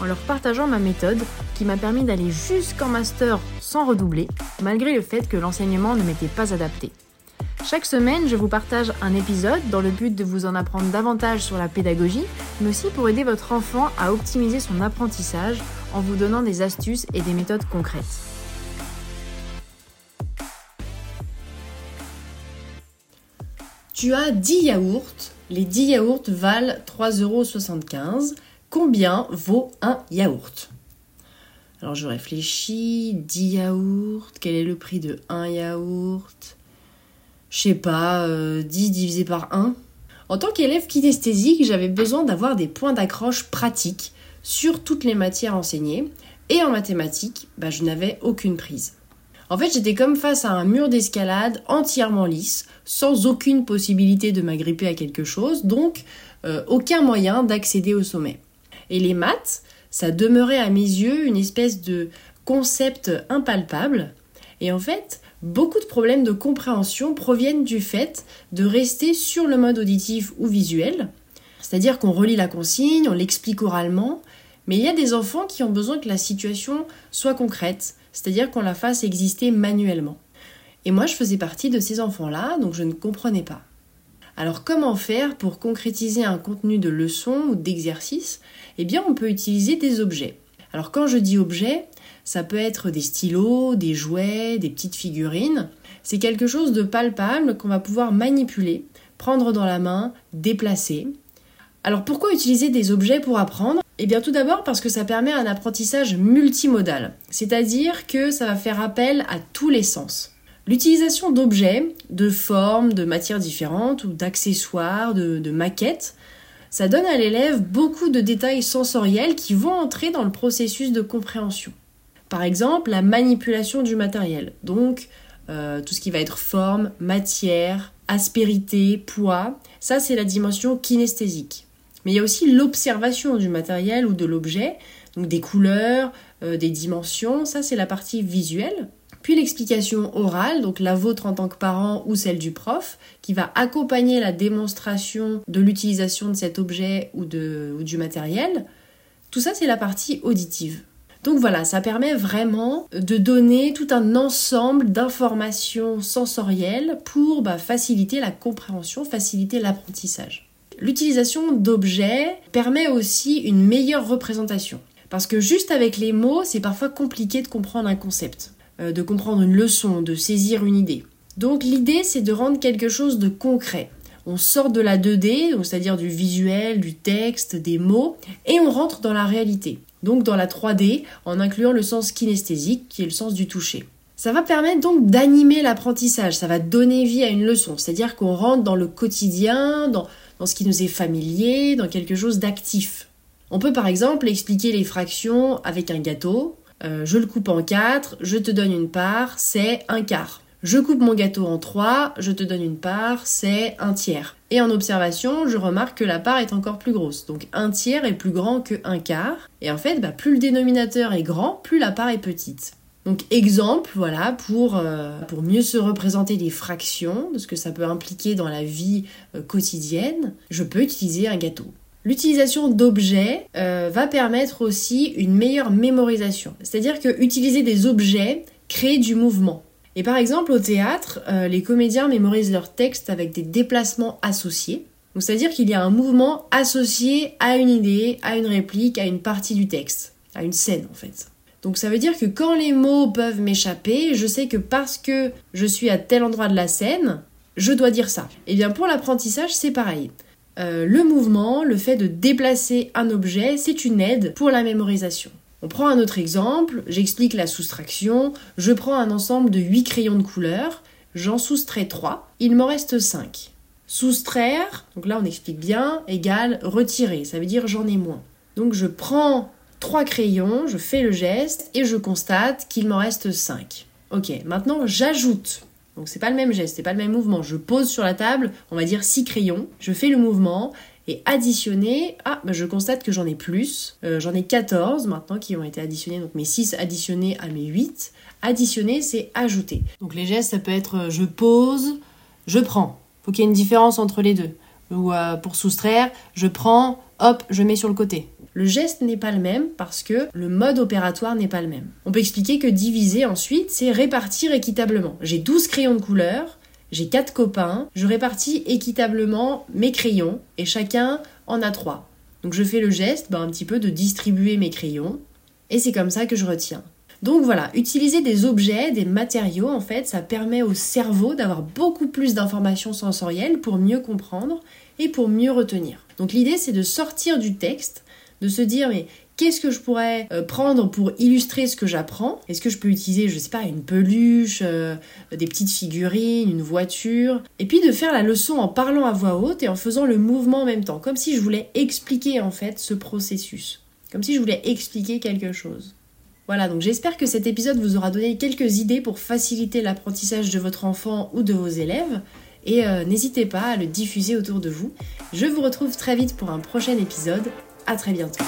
en leur partageant ma méthode qui m'a permis d'aller jusqu'en master sans redoubler, malgré le fait que l'enseignement ne m'était pas adapté. Chaque semaine, je vous partage un épisode dans le but de vous en apprendre davantage sur la pédagogie, mais aussi pour aider votre enfant à optimiser son apprentissage en vous donnant des astuces et des méthodes concrètes. Tu as 10 yaourts. Les 10 yaourts valent 3,75€. Combien vaut un yaourt? Alors je réfléchis. 10 yaourts. Quel est le prix de un yaourt? Je sais pas, 10 euh, divisé par 1. En tant qu'élève kinesthésique, j'avais besoin d'avoir des points d'accroche pratiques sur toutes les matières enseignées. Et en mathématiques, bah, je n'avais aucune prise. En fait, j'étais comme face à un mur d'escalade entièrement lisse, sans aucune possibilité de m'agripper à quelque chose, donc euh, aucun moyen d'accéder au sommet. Et les maths, ça demeurait à mes yeux une espèce de concept impalpable. Et en fait, beaucoup de problèmes de compréhension proviennent du fait de rester sur le mode auditif ou visuel. C'est-à-dire qu'on relit la consigne, on l'explique oralement, mais il y a des enfants qui ont besoin que la situation soit concrète, c'est-à-dire qu'on la fasse exister manuellement. Et moi, je faisais partie de ces enfants-là, donc je ne comprenais pas. Alors comment faire pour concrétiser un contenu de leçon ou d'exercice? Eh bien, on peut utiliser des objets. Alors quand je dis objets, ça peut être des stylos, des jouets, des petites figurines. C'est quelque chose de palpable qu'on va pouvoir manipuler, prendre dans la main, déplacer. Alors pourquoi utiliser des objets pour apprendre? Eh bien tout d'abord parce que ça permet un apprentissage multimodal, c'est-à-dire que ça va faire appel à tous les sens. L'utilisation d'objets, de formes, de matières différentes ou d'accessoires, de, maquettes, ça donne à l'élève beaucoup de détails sensoriels qui vont entrer dans le processus de compréhension. Par exemple, la manipulation du matériel, donc euh, tout ce qui va être forme, matière, aspérité, poids, ça c'est la dimension kinesthésique. Mais il y a aussi l'observation du matériel ou de l'objet, donc des couleurs, euh, des dimensions, ça c'est la partie visuelle. Puis l'explication orale, donc la vôtre en tant que parent ou celle du prof, qui va accompagner la démonstration de l'utilisation de cet objet ou, du matériel. Tout ça c'est la partie auditive. Donc voilà, ça permet vraiment de donner tout un ensemble d'informations sensorielles pour bah, faciliter la compréhension, faciliter l'apprentissage. L'utilisation d'objets permet aussi une meilleure représentation. Parce que juste avec les mots, c'est parfois compliqué de comprendre un concept, de comprendre une leçon, de saisir une idée. Donc l'idée, c'est de rendre quelque chose de concret. On sort de la 2D, c'est-à-dire du visuel, du texte, des mots, et on rentre dans la réalité. Donc dans la 3D, en incluant le sens kinesthésique, qui est le sens du toucher. Ça va permettre donc d'animer l'apprentissage, ça va donner vie à une leçon, c'est-à-dire qu'on rentre dans le quotidien, dans, dans ce qui nous est familier, dans quelque chose d'actif. On peut par exemple expliquer les fractions avec un gâteau. Euh, je le coupe en quatre, je te donne une part, c'est un quart. Je coupe mon gâteau en trois, je te donne une part, c'est un tiers. Et en observation, je remarque que la part est encore plus grosse. Donc un tiers est plus grand que un quart. Et en fait, bah, plus le dénominateur est grand, plus la part est petite. Donc exemple, voilà, pour, euh, mieux se représenter les fractions, de ce que ça peut impliquer dans la vie euh, quotidienne, je peux utiliser un gâteau. L'utilisation d'objets euh, va permettre aussi une meilleure mémorisation. C'est-à-dire que utiliser des objets crée du mouvement. Et par exemple, au théâtre, les comédiens mémorisent leurs textes avec des déplacements associés. c'est-à-dire qu'il y a un mouvement associé à une idée, à une réplique, à une partie du texte, à une scène en fait. Donc ça veut dire que quand les mots peuvent m'échapper, je sais que parce que je suis à tel endroit de la scène, je dois dire ça. Et eh bien pour l'apprentissage, c'est pareil. Euh, le mouvement, le fait de déplacer un objet, c'est une aide pour la mémorisation. On prend un autre exemple, j'explique la soustraction, je prends un ensemble de 8 crayons de couleur, j'en soustrais 3, il m'en reste 5. Soustraire, donc là on explique bien, égale retirer, ça veut dire j'en ai moins. Donc je prends trois crayons, je fais le geste et je constate qu'il m'en reste 5. Ok, maintenant j'ajoute. Donc c'est pas le même geste, c'est pas le même mouvement. Je pose sur la table, on va dire 6 crayons, je fais le mouvement et additionner, ah bah je constate que j'en ai plus, euh, j'en ai 14 maintenant qui ont été additionnés, donc mes 6 additionnés à mes 8. Additionner c'est ajouter. Donc les gestes ça peut être euh, je pose, je prends. Faut qu'il y ait une différence entre les deux. Ou euh, pour soustraire, je prends, hop, je mets sur le côté. Le geste n'est pas le même parce que le mode opératoire n'est pas le même. On peut expliquer que diviser ensuite, c'est répartir équitablement. J'ai 12 crayons de couleur, j'ai 4 copains, je répartis équitablement mes crayons et chacun en a 3. Donc je fais le geste bah, un petit peu de distribuer mes crayons et c'est comme ça que je retiens. Donc voilà, utiliser des objets, des matériaux, en fait, ça permet au cerveau d'avoir beaucoup plus d'informations sensorielles pour mieux comprendre et pour mieux retenir. Donc l'idée, c'est de sortir du texte, de se dire, mais qu'est-ce que je pourrais euh, prendre pour illustrer ce que j'apprends? Est-ce que je peux utiliser, je sais pas, une peluche, euh, des petites figurines, une voiture? Et puis de faire la leçon en parlant à voix haute et en faisant le mouvement en même temps, comme si je voulais expliquer en fait ce processus, comme si je voulais expliquer quelque chose. Voilà, donc j'espère que cet épisode vous aura donné quelques idées pour faciliter l'apprentissage de votre enfant ou de vos élèves. Et euh, n'hésitez pas à le diffuser autour de vous. Je vous retrouve très vite pour un prochain épisode. À très bientôt.